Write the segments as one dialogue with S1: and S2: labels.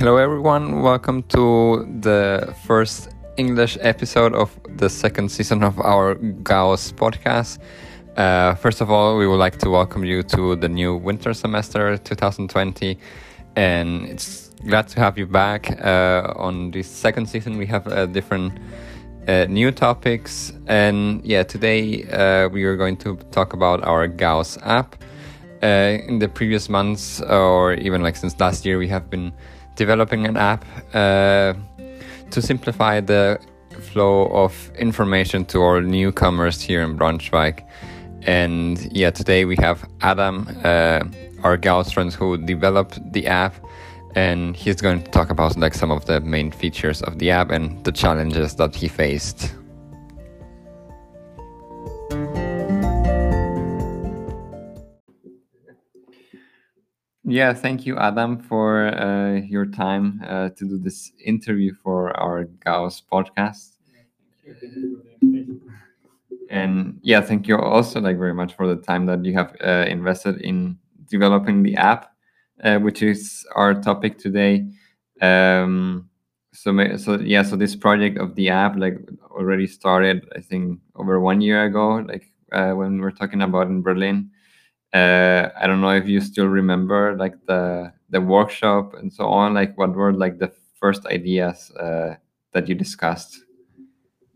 S1: Hello, everyone. Welcome to the first English episode of the second season of our Gauss podcast. Uh, first of all, we would like to welcome you to the new winter semester 2020, and it's glad to have you back. Uh, on this second season, we have uh, different uh, new topics, and yeah, today uh, we are going to talk about our Gauss app. Uh, in the previous months, or even like since last year, we have been developing an app uh, to simplify the flow of information to all newcomers here in Braunschweig. And yeah, today we have Adam, uh, our Gauss friend who developed the app, and he's going to talk about like some of the main features of the app and the challenges that he faced. Yeah, thank you, Adam, for uh, your time uh, to do this interview for our Gauss podcast. And yeah, thank you also like very much for the time that you have uh, invested in developing the app, uh, which is our topic today. Um, so, so yeah, so this project of the app like already started, I think, over one year ago, like uh, when we were talking about in Berlin uh, I don't know if you still remember like the the workshop and so on. Like, what were like the first ideas uh, that you discussed?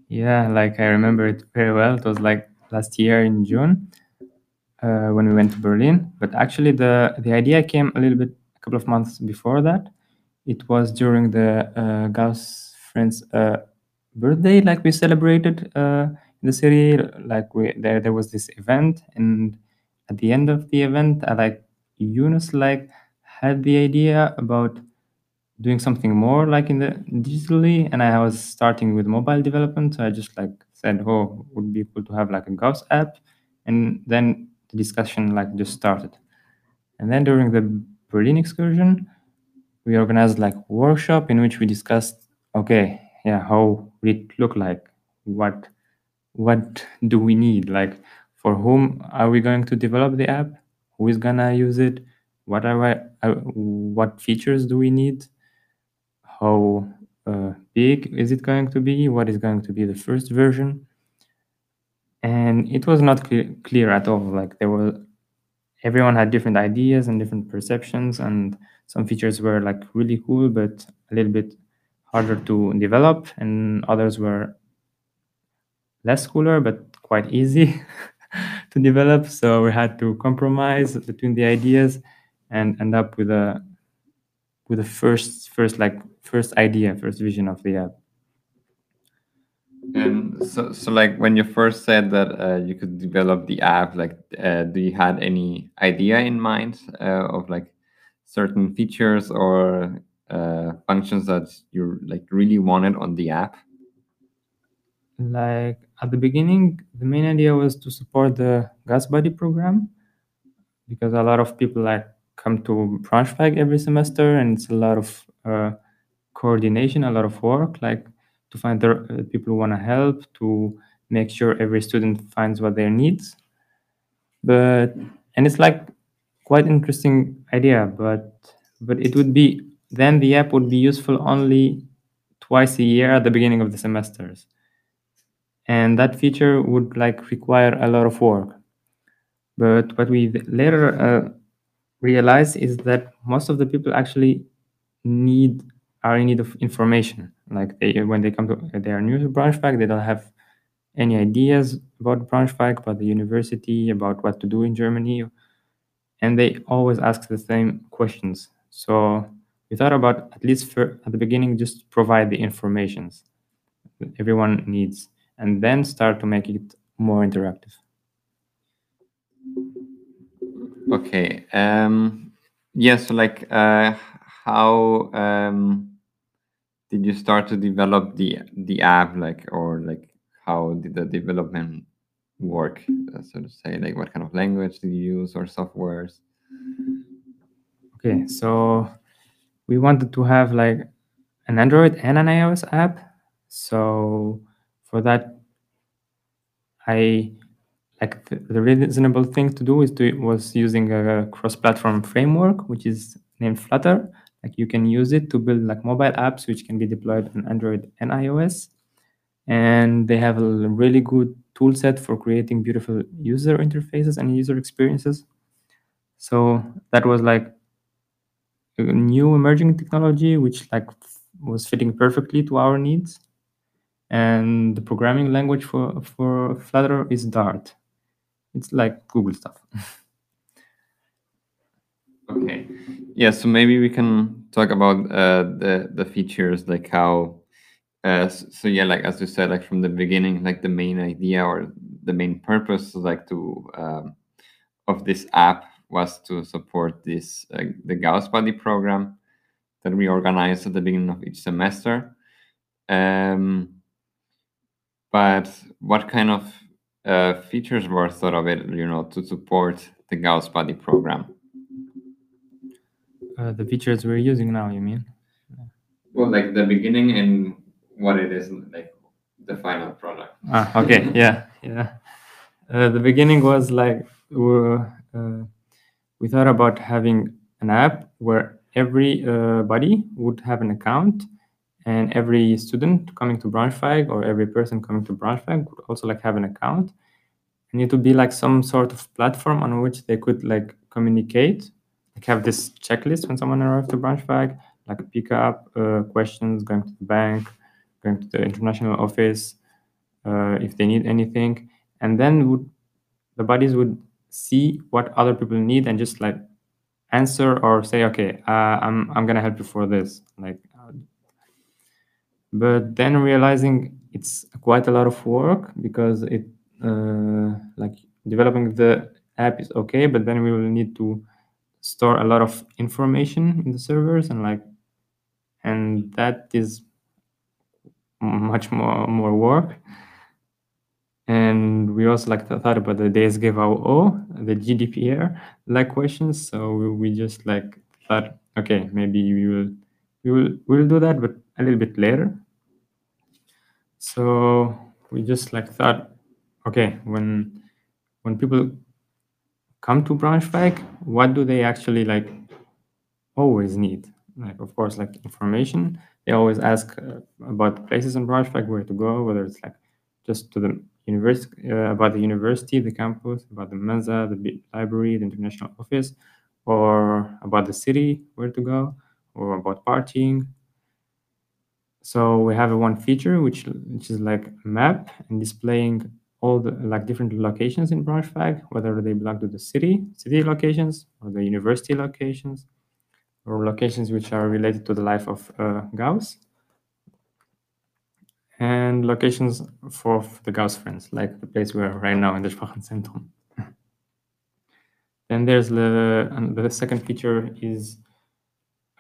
S2: Yeah, like I remember it very well. It was like last year in June uh, when we went to Berlin. But actually, the the idea came a little bit a couple of months before that. It was during the uh, Gauss friends' uh, birthday, like we celebrated uh, in the city. Like we there there was this event and at the end of the event, I like Yunus like had the idea about doing something more like in the digitally, and I was starting with mobile development. So I just like said, "Oh, would be cool to have like a Gauss app," and then the discussion like just started. And then during the Berlin excursion, we organized like workshop in which we discussed, okay, yeah, how would it look like? What what do we need? Like for whom are we going to develop the app? Who is gonna use it? What are we, uh, what features do we need? How uh, big is it going to be? What is going to be the first version? And it was not clear, clear at all like there was everyone had different ideas and different perceptions and some features were like really cool but a little bit harder to develop and others were less cooler but quite easy to develop. So we had to compromise between the ideas and end up with a with a first first like first idea, first vision of the app.
S1: And so, so like when you first said that uh, you could develop the app, like, uh, do you had any idea in mind uh, of like certain features or uh, functions that you like really wanted on the app?
S2: Like at the beginning, the main idea was to support the Gauss Buddy program because a lot of people like come to Braunschweig every semester, and it's a lot of uh, coordination, a lot of work, like to find the uh, people who want to help, to make sure every student finds what their needs. But and it's like quite interesting idea, but but it would be then the app would be useful only twice a year at the beginning of the semesters and that feature would like require a lot of work. But what we later uh, realized is that most of the people actually need are in need of information. Like they, when they come to they are new to Braunschweig, they don't have any ideas about Braunschweig, about the university, about what to do in Germany, and they always ask the same questions. So we thought about at least for, at the beginning just provide the informations everyone needs and then start to make it more interactive.
S1: Okay. Um, yeah. So, like, uh, how um, did you start to develop the the app? Like, or like, how did the development work? Uh, so to say, like, what kind of language did you use or softwares?
S2: Okay. So we wanted to have like an Android and an iOS app. So for that, I like the, reasonable thing to do is to was using a cross-platform framework, which is named Flutter, like you can use it to build like mobile apps which can be deployed on Android and iOS. And they have a really good tool set for creating beautiful user interfaces and user experiences. So that was like a new emerging technology which like was fitting perfectly to our needs. And the programming language for, for Flutter is Dart. It's like Google stuff.
S1: okay. Yeah, so maybe we can talk about uh, the the features, like how. Uh, so yeah, like as you said, like from the beginning, like the main idea or the main purpose, like to um, of this app was to support this uh, the Gauss Buddy program that we organized at the beginning of each semester. Um, but what kind of uh, features were thought of it, you know, to support the Gauss Buddy program?
S2: Uh, the features we're using now, you mean?
S1: Well, like the beginning and what it is, like the final product.
S2: Ah, okay, yeah, yeah. Uh, the beginning was like we uh, we thought about having an app where every uh, buddy would have an account and every student coming to Braunschweig or every person coming to Braunschweig would also like have an account. And it would be like some sort of platform on which they could like communicate like have this checklist when someone arrives to Braunschweig like pick up uh, questions going to the bank going to the international office uh, if they need anything. And then would the buddies would see what other people need and just like answer or say okay uh, i'm i'm gonna help you for this like but then realizing it's quite a lot of work because it uh, like developing the app is okay but then we will need to store a lot of information in the servers and like and that is much more more work and we also like thought about the DSGVO, the GDPR like questions. So we, just like thought, okay, maybe we will we will we will do that, but a little bit later. So we just like thought, okay, when when people come to Braunschweig, what do they actually like always need? Like of course, like information. They always ask uh, about places in Braunschweig, where to go, whether it's like just to the university uh, about the university, the campus, about the Mensa, the library, the international office, or about the city, where to go, or about partying, so we have one feature which which is like a map and displaying all the like different locations in Braunschweig, whether they belong to the city, city locations, or the university locations, or locations which are related to the life of uh, Gauss, and locations for the Gauss friends, like the place we are right now in the Sprachenzentrum. then there's the the second feature is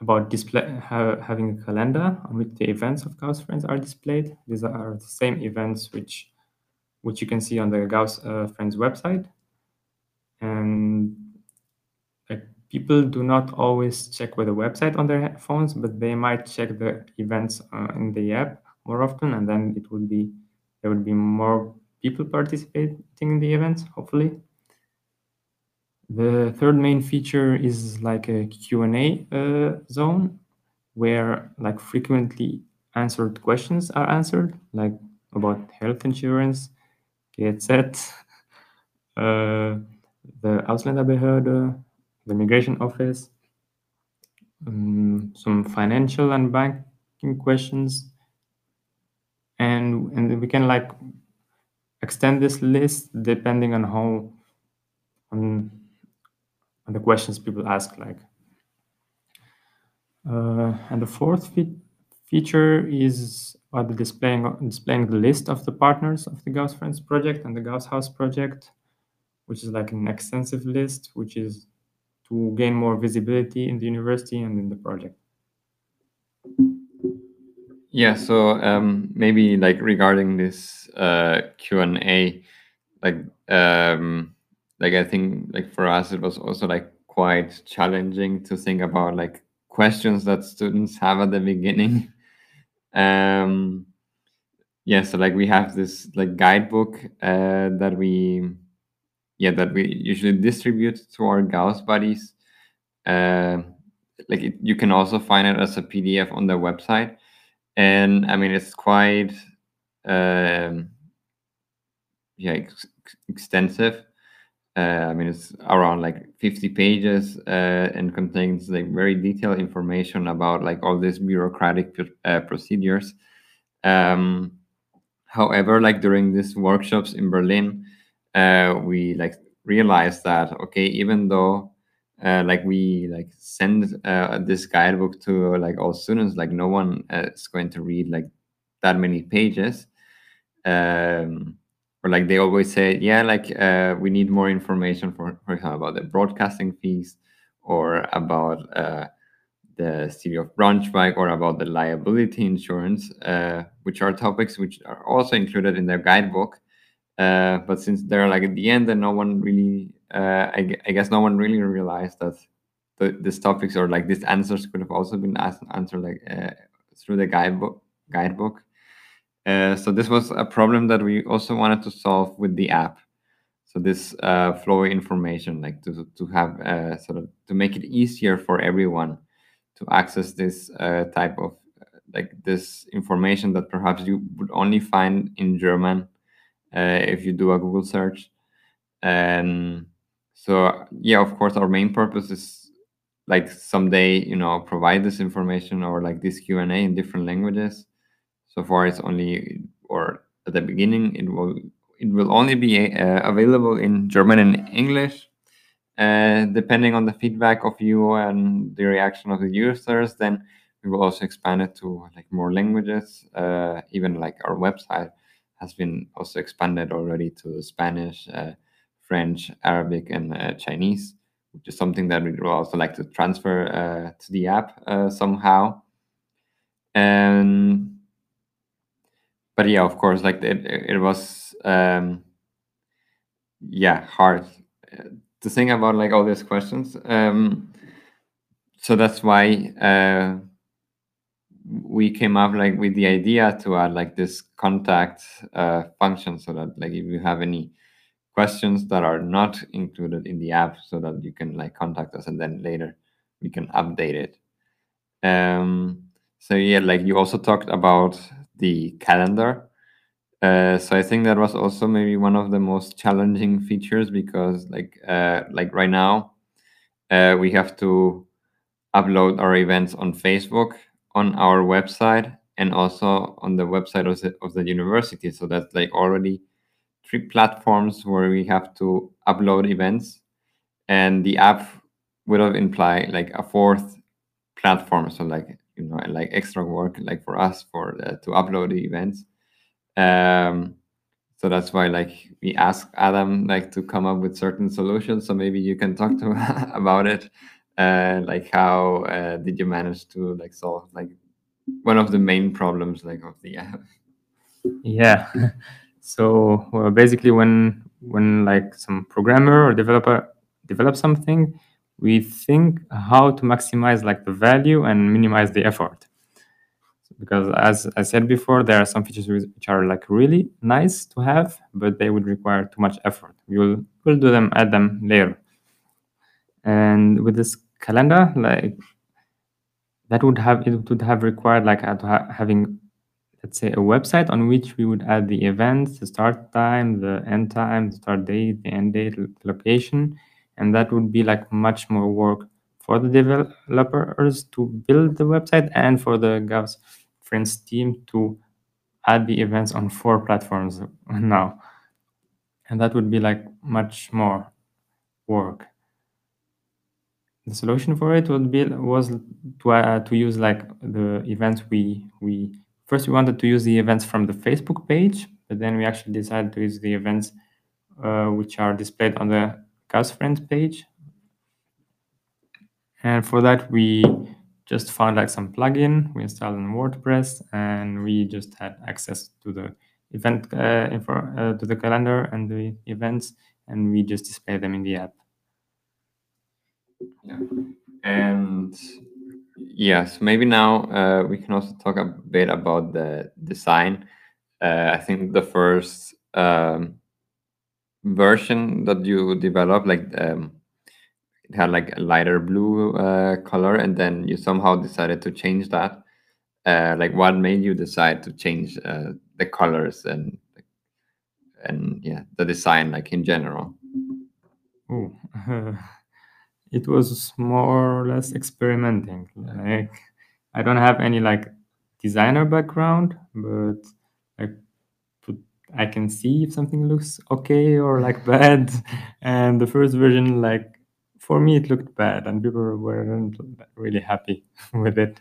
S2: about display ha, having a calendar on which the events of Gauss Friends are displayed. These are the same events which which you can see on the Gauss uh, Friends website. And like people do not always check with the website on their phones, but they might check the events uh, in the app more often, and then it would be there would be more people participating in the events, hopefully. The third main feature is like a Q&A uh, zone where like frequently answered questions are answered, like about health insurance, GEZ, uh, the Ausländerbehörde, the Migration Office, um, some financial and banking questions, and and we can like extend this list depending on how and the questions people ask like. Uh, and the fourth fe feature is about the displaying, displaying the list of the partners of the Gauss Friends project and the Gauss House project, which is like an extensive list, which is to gain more visibility in the university and in the project.
S1: Yeah, so um, maybe like regarding this uh, Q and A, like um, like I think like for us it was also like quite challenging to think about like questions that students have at the beginning. um, yeah, so like we have this like guidebook uh, that we yeah that we usually distribute to our Gauss buddies. Uh, like it, you can also find it as a PDF on their website, and I mean it's quite um, yeah ex- extensive. Uh, I mean, it's around like 50 pages uh, and contains like very detailed information about like all these bureaucratic uh, procedures. Um, however, like during these workshops in Berlin, uh, we like realized that okay, even though uh, like we like send uh, this guidebook to like all students, like no one is going to read like that many pages. Um, or like they always say, yeah, like uh, we need more information for, for example, about the broadcasting fees or about uh, the city of Braunschweig or about the liability insurance, uh, which are topics which are also included in their guidebook. Uh, but since they're like at the end, and no one really, uh, I, I, guess no one really realized that the, these topics or like these answers could have also been asked, answered like uh, through the guidebook. Guidebook. Uh, so this was a problem that we also wanted to solve with the app. So this uh, flow information, like to to have uh, sort of to make it easier for everyone to access this uh, type of like this information that perhaps you would only find in German uh, if you do a Google search. And so yeah, of course, our main purpose is like someday you know provide this information or like this Q and A in different languages so far, it's only, or at the beginning, it will it will only be uh, available in German and English. Uh, depending on the feedback of you and the reaction of the users, then we will also expand it to like more languages. Uh, even like our website has been also expanded already to Spanish, uh, French, Arabic, and uh, Chinese, which is something that we would also like to transfer uh, to the app somehow. And but yeah, of course, like it, it was, um, yeah, hard to think about like all these questions. Um, so that's why uh, we came up like with the idea to add like this contact uh, function, so that like if you have any questions that are not included in the app, so that you can like contact us, and then later we can update it. Um, so yeah, like you also talked about the calendar. Uh, so I think that was also maybe one of the most challenging features because like uh, like right now uh, we have to upload our events on Facebook, on our website, and also on the website of the, of the university. So that's like already three platforms where we have to upload events, and the app would have implied like a fourth platform. So like you know like extra work like for us for uh, to upload the events. Um so that's why like we ask adam like to come up with certain solutions. So maybe you can talk to about it. Uh like how uh, did you manage to like solve like one of the main problems like of the app?
S2: Yeah. So well, basically when when like some programmer or developer develop something we think how to maximize like the value and minimize the effort. Because as i said before there are some features which are like really nice to have but they would require too much effort. We will we'll do them add them later. And with this calendar like that would have it would have required like uh, ha having let's say a website on which we would add the events the start time the end time the start date the end date location and that would be like much more work for the developers to build the website and for the Gauss Friends team to add the events on four platforms now. And that would be like much more work. The solution for it would be was to uh, to use like the events we we first we wanted to use the events from the Facebook page, but then we actually decided to use the events uh, which are displayed on the Gauss Friends page. And for that, we just found like some plugin we installed in WordPress, and we just had access to the event uh, info, uh, to the calendar and the events, and we just display them in the app.
S1: Yeah, and yes, maybe now uh, we can also talk a bit about the design. Uh, I think the first um, version that you developed, like um, it had like a lighter blue uh, color, and then you somehow decided to change that. Uh, like, what made you decide to change uh, the colors and and yeah, the design, like in general?
S2: Oh, it was more or less experimenting. Like, I don't have any like designer background, but I can see if something looks okay or like bad. And the first version, like for me, it looked bad, and people weren't really happy with it.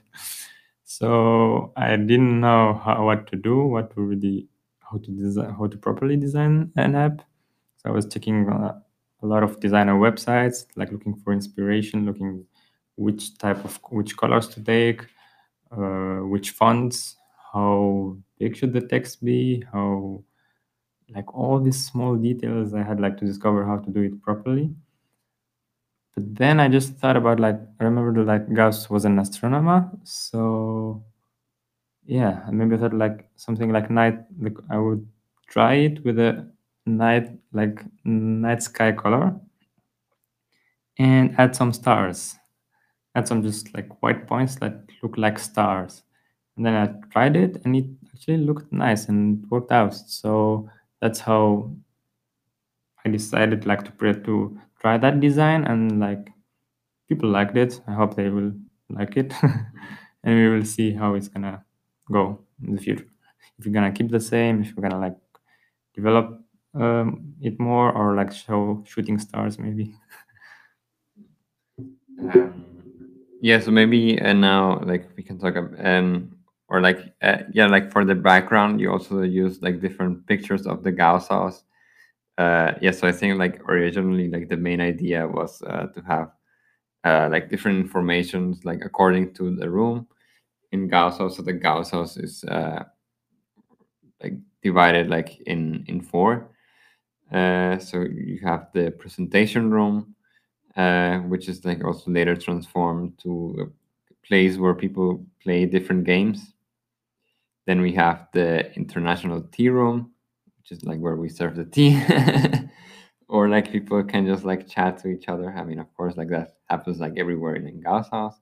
S2: So I didn't know how, what to do, what to really how to design, how to properly design an app. So I was checking uh, a lot of designer websites, like looking for inspiration, looking which type of which colors to take, uh, which fonts, how big should the text be, how like all these small details I had like to discover how to do it properly. But then I just thought about like I remember that like Gauss was an astronomer, so yeah, maybe I thought like something like night. Like I would try it with a night like night sky color and add some stars add some just like white points that look like stars and then i tried it and it actually looked nice and worked out so that's how i decided like to to try that design and like people liked it. I hope they will like it. And we will see how it's gonna go in the future. If you're gonna keep the same if you're gonna like develop um, it more or like show shooting stars maybe.
S1: Um, yeah so maybe and now like we can talk um or like uh, yeah like for the background you also use like different pictures of the gauss house uh yeah so i think like originally like the main idea was uh, to have uh, like different informations like according to the room in gauss house so the gauss house is uh like divided like in in four. Uh, so you have the presentation room, uh, which is like also later transformed to a place where people play different games. Then we have the international tea room, which is like where we serve the tea, or like people can just like chat to each other. I mean, of course, like that happens like everywhere in Gauss house.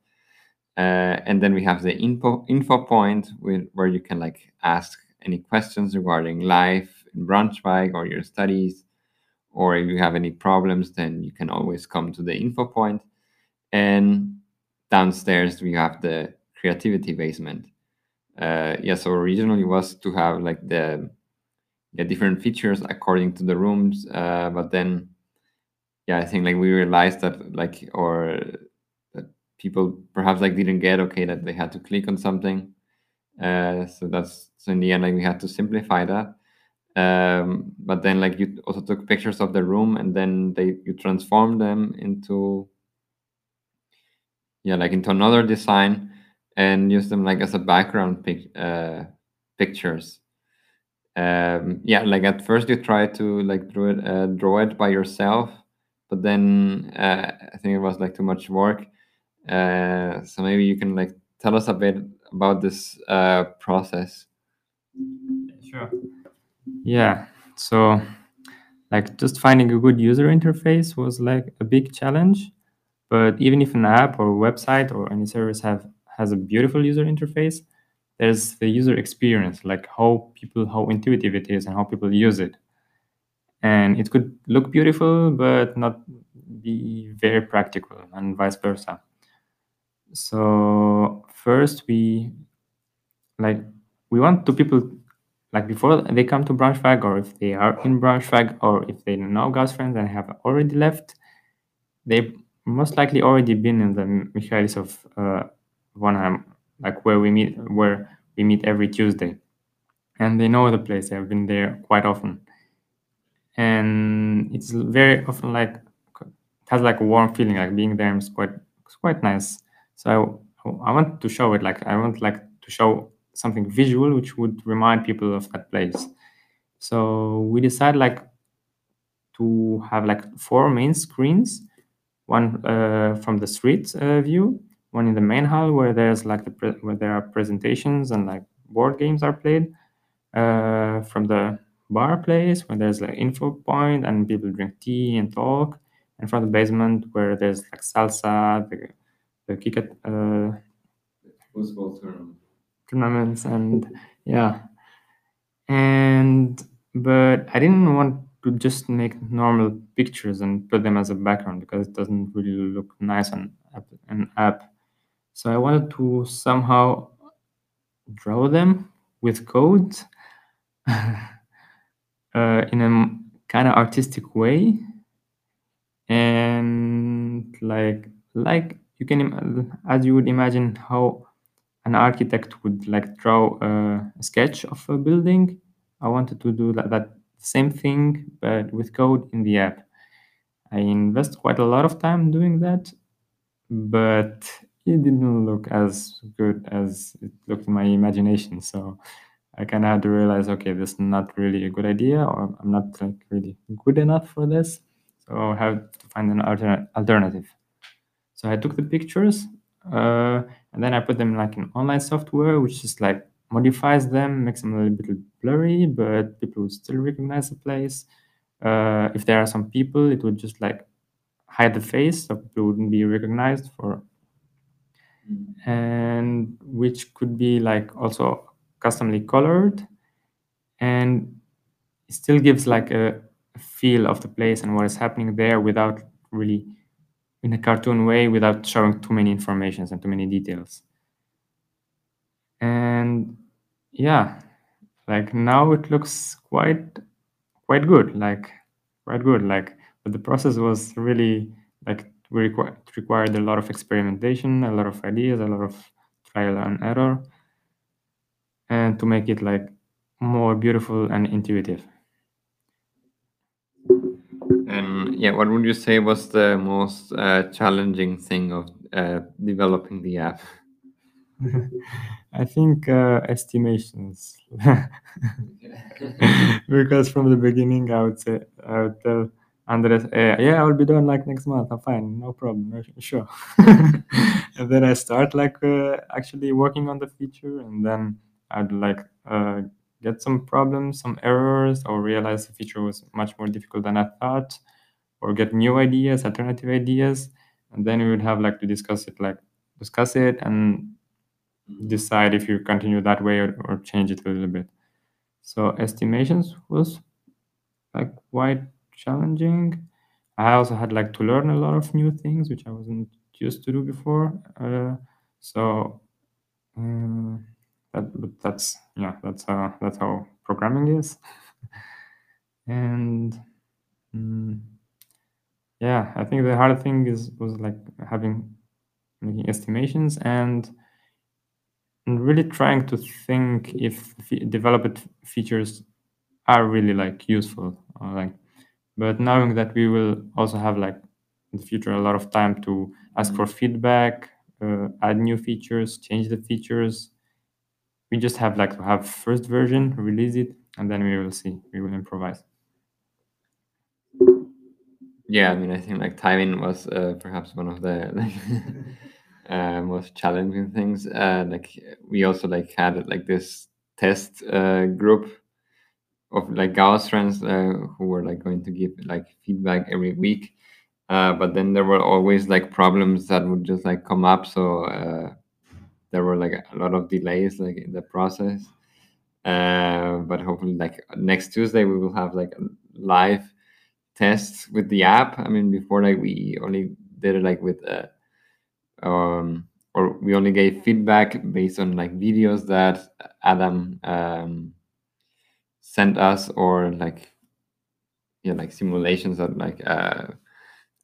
S1: Uh, and then we have the info info point with, where you can like ask any questions regarding life in Braunschweig or your studies, or if you have any problems, then you can always come to the info point. And downstairs we have the creativity basement. Uh, yeah, so originally was to have like the yeah, different features according to the rooms, uh, but then yeah, I think like we realized that like or that people perhaps like didn't get okay that they had to click on something. Uh, so that's so in the end like we had to simplify that um, but then like you also took pictures of the room and then they you transform them into yeah like into another design and use them like as a background pic uh, pictures um, yeah like at first you try to like draw it uh, draw it by yourself but then uh, i think it was like too much work uh, so maybe you can like tell us a bit about this uh, process
S2: sure yeah. So, like, just finding a good user interface was like a big challenge. But even if an app or website or any service have has a beautiful user interface, there's the user experience, like how people, how intuitive it is, and how people use it. And it could look beautiful, but not be very practical, and vice versa. So first, we like we want to people like before they come to Braunschweig or if they are in Braunschweig or if they know Gauss friends and have already left, they most likely already been in the Michaelis of uh, Vonheim, like where we meet where we meet every Tuesday. And they know the place, they've been there quite often. And it's very often like it has like a warm feeling, like being there is quite it's quite nice. So I, I want to show it like I want like to show something visual which would remind people of that place. So we decided like to have like four main screens, one uh, from the street uh, view, one in the main hall where there's like the pre- where there are presentations and like board games are played, uh, from the bar place where there's like info point and people drink tea and talk, and from the basement where there's like salsa, the, the Kikat uh,
S1: football tournament.
S2: tournaments, and yeah, and but I didn't want to just make normal pictures and put them as a background because it doesn't really look nice on an app. So I wanted to somehow draw them with code uh, in a kind of artistic way. And like like you can as you would imagine how an architect would like draw a sketch of a building i wanted to do that, that same thing but with code in the app. I invest quite a lot of time doing that but it didn't look as good as it looked in my imagination so i kind of had to realize okay this is not really a good idea or i'm not like really good enough for this so i have to find an alter- alternative. So i took the pictures uh, and then i put them like in online software which just like modifies them makes them a little bit blurry but people would still recognize the place. Uh, if there are some people it would just like hide the face so people wouldn't be recognized for and which could be like also customly colored and still gives like a feel of the place and what is happening there without really in a cartoon way without showing too many informations and too many details. And yeah like now it looks quite quite good like quite good like but the process was really like required required a lot of experimentation a lot of ideas a lot of trial and error and to make it like more beautiful and intuitive.
S1: And yeah what would you say was the most uh, challenging thing of uh, developing the app?
S2: I think uh, estimations, because from the beginning I would say I would tell Andres, eh, yeah, I will be done like next month. I'm fine, no problem, sure. and then I start like uh, actually working on the feature, and then I'd like uh, get some problems, some errors, or realize the feature was much more difficult than I thought, or get new ideas, alternative ideas, and then we would have like to discuss it, like discuss it and decide if you continue that way or, or change it a little bit. So estimations was like quite challenging. I also had like to learn a lot of new things which I wasn't used to do before. Uh, so uh, that, but that's yeah, that's how that's how programming is. and um, yeah, I think the hard thing is was like having making estimations and and really trying to think if developed features are really like useful or like but knowing that we will also have like in the future a lot of time to ask for feedback uh, add new features change the features we just have like to have first version release it and then we will see. We will improvise.
S1: Yeah i mean i think like timing was uh, perhaps one of the like uh, most challenging things. Uh, like we also like had like this test uh, group of like Gauss friends uh, who were like going to give like feedback every week. Uh, but then there were always like problems that would just like come up. So uh, there were like a lot of delays like in the process. but hopefully, like next Tuesday, we will have like live tests with the app. I mean, before like we only did it like with um, or we only gave feedback based on like videos that Adam um, sent us or like yeah like simulations that like uh,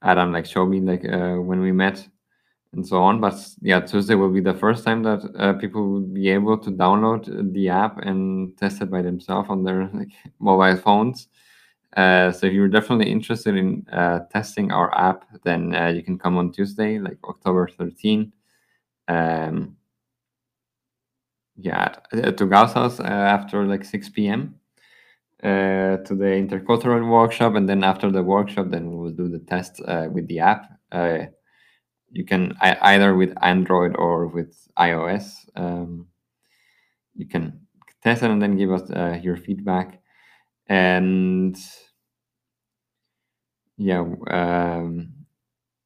S1: Adam like showed me like uh, when we met and so on. But yeah, Tuesday will be the first time that uh, people will be able to download the app and test it by themselves on their like mobile phones. Uh, so if you're definitely interested in uh, testing our app, then uh, you can come on Tuesday, like October 13. Um, yeah, uh, to Gausshaus uh, after like 6 p.m. Uh, to the intercultural workshop, and then after the workshop, then we will do the test with the app. you can either with Android or with iOS. Um, you can test it and then give us your feedback and yeah um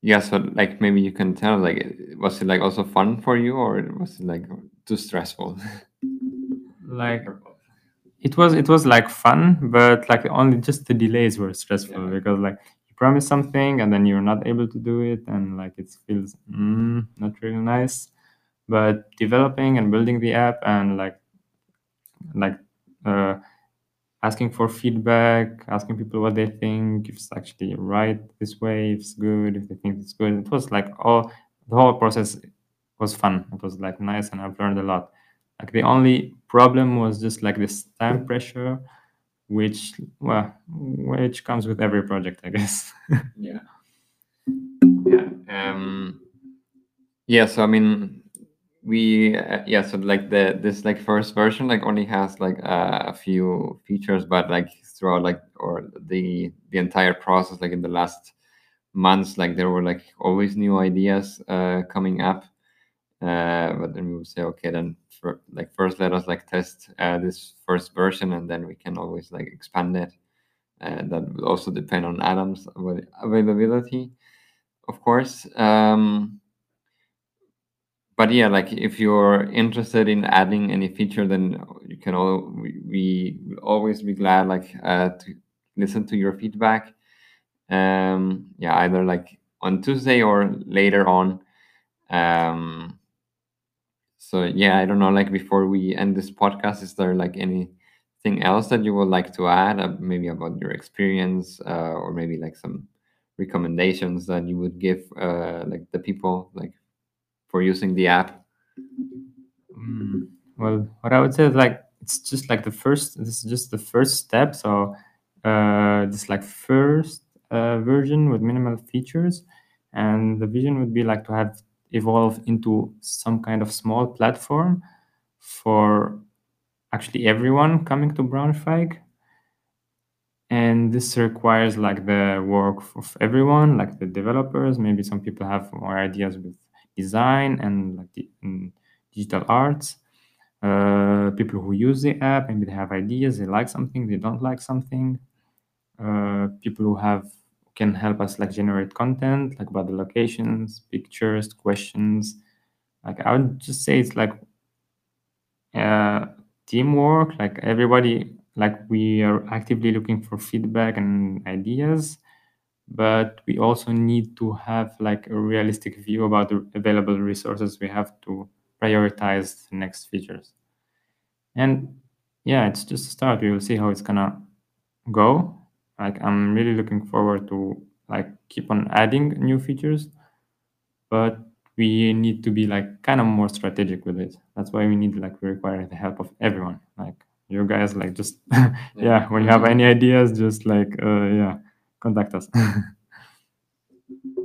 S1: yeah so like maybe you can tell like was it like also fun for you or was it like too stressful
S2: like it was it was like fun but like only just the delays were stressful
S1: Yeah.
S2: because like you promise something and then you're not able to do it and like it feels mm, not really nice. But developing and building the app and like like uh, asking for feedback asking people what they think if it's actually right this way if it's good if they think it's good. It was like all the whole process was fun. It was like nice and i've learned a lot like the only problem was just like this time pressure which well which comes with every project i guess.
S1: Yeah. Yeah um yeah so i mean we uh, yeah so like the this like first version like only has like uh, a few features but like throughout like or the the entire process like in the last months like there were like always new ideas uh coming up uh but then we will say okay then for, like first let us like test uh, this first version and then we can always like expand it. And that will also depend on Adam's availability of course. Um but yeah like if you're interested in adding any feature then you can all we, we will always be glad like uh to listen to your feedback. Um yeah either like on tuesday or later on. Um so yeah i don't know like before we end this podcast is there like anything else that you would like to add uh, maybe about your experience uh, or maybe like some recommendations that you would give uh like the people like for using the app?
S2: Mm, well what i would say is like it's just like the first this is just the first step. So uh this like first uh, version with minimal features. And the vision would be like to have evolve into some kind of small platform for actually everyone coming to braunschweig and this requires like the work of everyone like the developers. Maybe some people have more ideas with design and like the, and digital arts. Uh, people who use the app maybe they have ideas they like something they don't like something. Uh, people who have can help us like generate content like about the locations pictures questions. Like i would just say it's like uh, teamwork like everybody like we are actively looking for feedback and ideas but we also need to have like a realistic view about the available resources we have to prioritize the next features. And yeah it's just a start. We will see how it's gonna go like i'm really looking forward to like keep on adding new features but we need to be like kind of more strategic with it. That's why we need like we require the help of everyone. Like you guys like just yeah. when you have any ideas just like uh yeah contact us.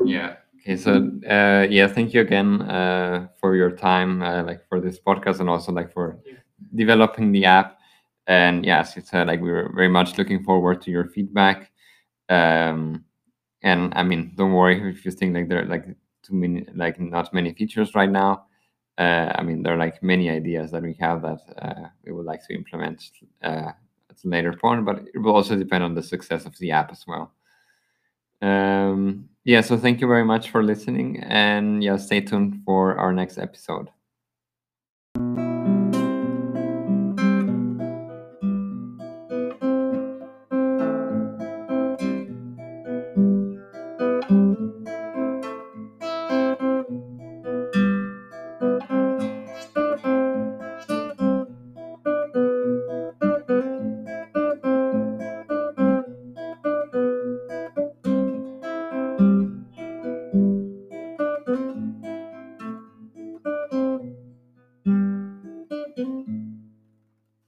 S1: Yeah. Okay so uh yeah thank you again uh for your time uh, like for this podcast and also like for developing the app and as you said like we were very much looking forward to your feedback. Um and i mean don't worry if you think like there are like too many like not many features right now. Uh i mean there are like many ideas that we have that uh, we would like to implement uh at a later point but it will also depend on the success of the app as well. Um yeah so thank you very much for listening and yeah stay tuned for our next episode